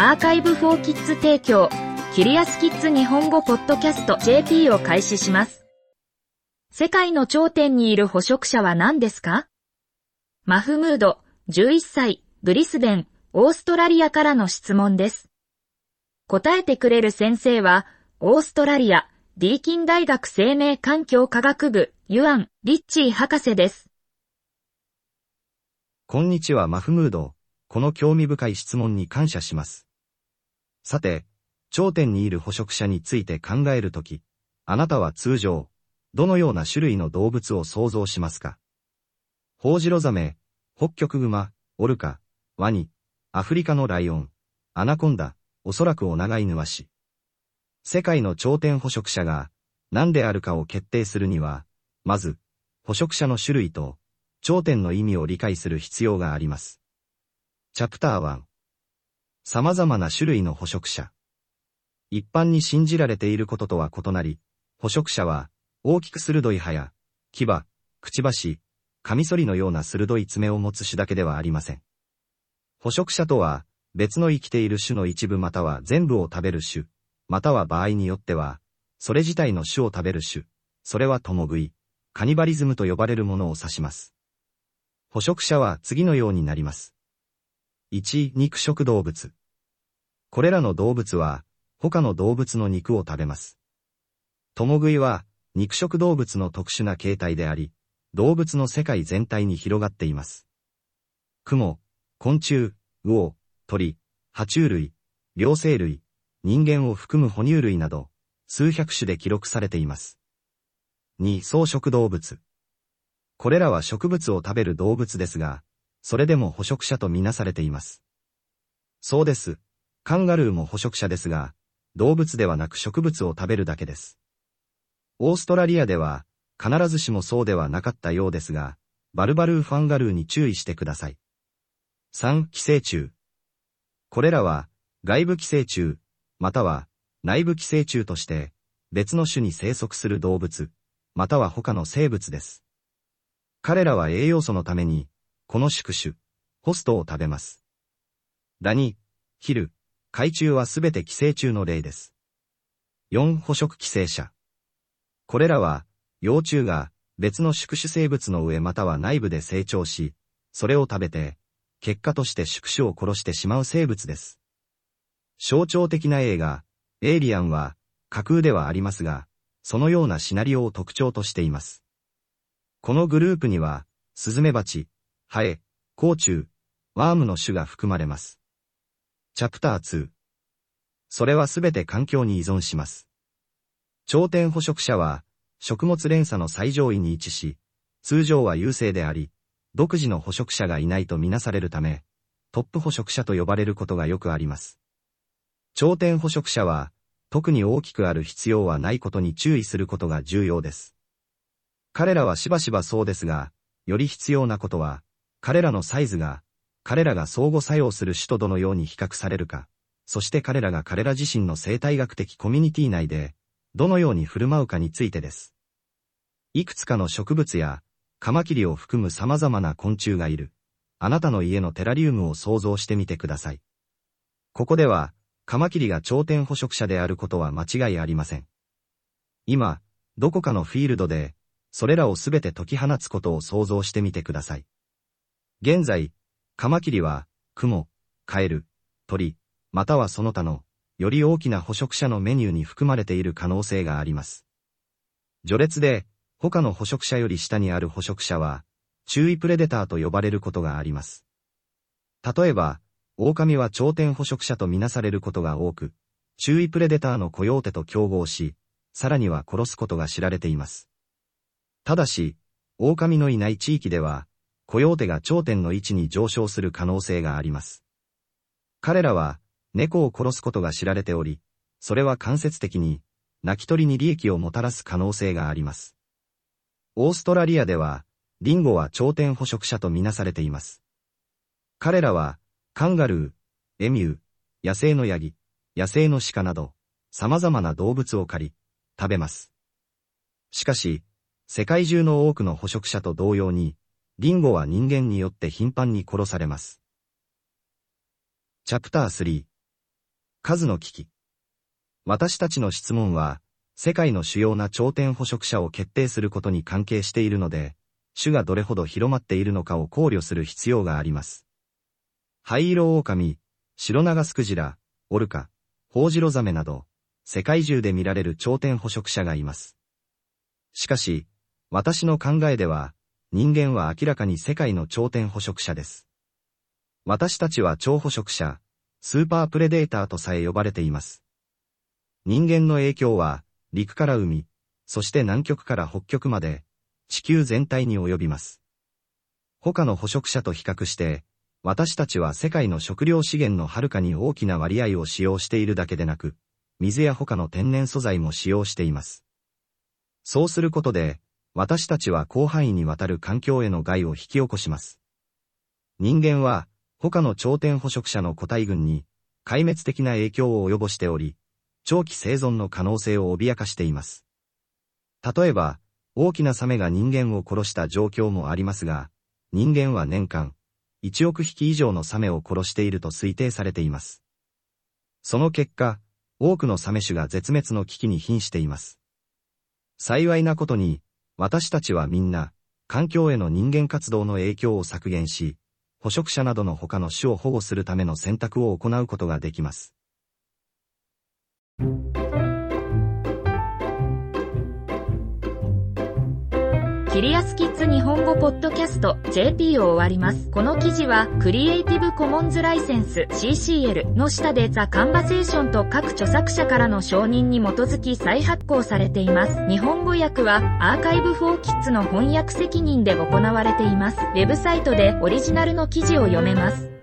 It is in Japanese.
アーカイブフォーキッズ提供、キリアスキッズ日本語ポッドキャスト JP を開始します。世界の頂点にいる捕食者は何ですか？マフムード、11歳、ブリスベン、オーストラリアからの質問です。答えてくれる先生は、オーストラリア、ディーキン大学生命環境科学部、ユアン・リッチー博士です。こんにちは、マフムード。この興味深い質問に感謝します。さて、頂点にいる捕食者について考えるとき、あなたは通常、どのような種類の動物を想像しますか？ホウジロザメ、北極熊、オルカ、ワニ、アフリカのライオン、アナコンダ、おそらくオナガイヌワシ。世界の頂点捕食者が何であるかを決定するには、まず、捕食者の種類と頂点の意味を理解する必要があります。チャプター1様々な種類の捕食者。一般に信じられていることとは異なり、捕食者は大きく鋭い歯や牙、くちばし、カミソリのような鋭い爪を持つ種だけではありません。捕食者とは別の生きている種の一部または全部を食べる種、または場合によっては、それ自体の種を食べる種、それは共食い、カニバリズムと呼ばれるものを指します。捕食者は次のようになります。1、肉食動物。これらの動物は、他の動物の肉を食べます。共食いは、肉食動物の特殊な形態であり、動物の世界全体に広がっています。雲、昆虫、魚、鳥、爬虫類、両生類、人間を含む哺乳類など、数百種で記録されています。2、草食動物。これらは植物を食べる動物ですが、それでも捕食者とみなされています。そうです。カンガルーも捕食者ですが、動物ではなく植物を食べるだけです。オーストラリアでは、必ずしもそうではなかったようですが、バルバルーファンガルーに注意してください。3、寄生虫。これらは、外部寄生虫、または内部寄生虫として、別の種に生息する動物、または他の生物です。彼らは栄養素のために、この宿主、ホストを食べます。ダニ、ヒル、海中はすべて寄生虫の例です。4. 捕食寄生者。これらは、幼虫が別の宿主生物の上または内部で成長し、それを食べて、結果として宿主を殺してしまう生物です。象徴的な映画、エイリアンは、架空ではありますが、そのようなシナリオを特徴としています。このグループには、スズメバチ、ハエ、甲虫、ワームの種が含まれます。チャプター2。それはすべて環境に依存します。頂点捕食者は、食物連鎖の最上位に位置し、通常は優勢であり、独自の捕食者がいないとみなされるため、トップ捕食者と呼ばれることがよくあります。頂点捕食者は、特に大きくある必要はないことに注意することが重要です。彼らはしばしばそうですが、より必要なことは、彼らのサイズが、彼らが相互作用する種とどのように比較されるか、そして彼らが彼ら自身の生態学的コミュニティ内で、どのように振る舞うかについてです。いくつかの植物や、カマキリを含む様々な昆虫がいる。あなたの家のテラリウムを想像してみてください。ここでは、カマキリが頂点捕食者であることは間違いありません。今、どこかのフィールドで、それらをすべて解き放つことを想像してみてください。現在、カマキリは、クモ、カエル、鳥、またはその他の、より大きな捕食者のメニューに含まれている可能性があります。序列で、他の捕食者より下にある捕食者は、注意プレデターと呼ばれることがあります。例えば、狼は頂点捕食者とみなされることが多く、注意プレデターのコヨーテと競合し、さらには殺すことが知られています。ただし、狼のいない地域では、コヨーテが頂点の位置に上昇する可能性があります。彼らは、猫を殺すことが知られており、それは間接的に、泣き取りに利益をもたらす可能性があります。オーストラリアでは、リンゴは頂点捕食者とみなされています。彼らは、カンガルー、エミュー、野生のヤギ、野生の鹿など、様々な動物を狩り、食べます。しかし、世界中の多くの捕食者と同様に、リンゴは人間によって頻繁に殺されます。チャプター3数の危機。私たちの質問は、世界の主要な頂点捕食者を決定することに関係しているので、種がどれほど広まっているのかを考慮する必要があります。灰色狼、白長スクジラ、オルカ、ホウジロザメなど、世界中で見られる頂点捕食者がいます。しかし、私の考えでは、人間は明らかに世界の頂点捕食者です。私たちは超捕食者、スーパープレデーターとさえ呼ばれています。人間の影響は、陸から海、そして南極から北極まで、地球全体に及びます。他の捕食者と比較して、私たちは世界の食料資源のはるかに大きな割合を使用しているだけでなく、水や他の天然素材も使用しています。そうすることで、私たちは広範囲にわたる環境への害を引き起こします。人間は、他の頂点捕食者の個体群に、壊滅的な影響を及ぼしており、長期生存の可能性を脅かしています。例えば、大きなサメが人間を殺した状況もありますが、人間は年間、1億匹以上のサメを殺していると推定されています。その結果、多くのサメ種が絶滅の危機に瀕しています。幸いなことに、私たちはみんな、環境への人間活動の影響を削減し、捕食者などの他の種を保護するための選択を行うことができます。キリアスキッズ日本語ポッドキャスト JP を終わります。この記事はクリエイティブコモンズライセンス CCL の下でザ・カンバセーションと各著作者からの承認に基づき再発行されています。日本語訳はアーカイブフォーキッズの翻訳責任で行われています。ウェブサイトでオリジナルの記事を読めます。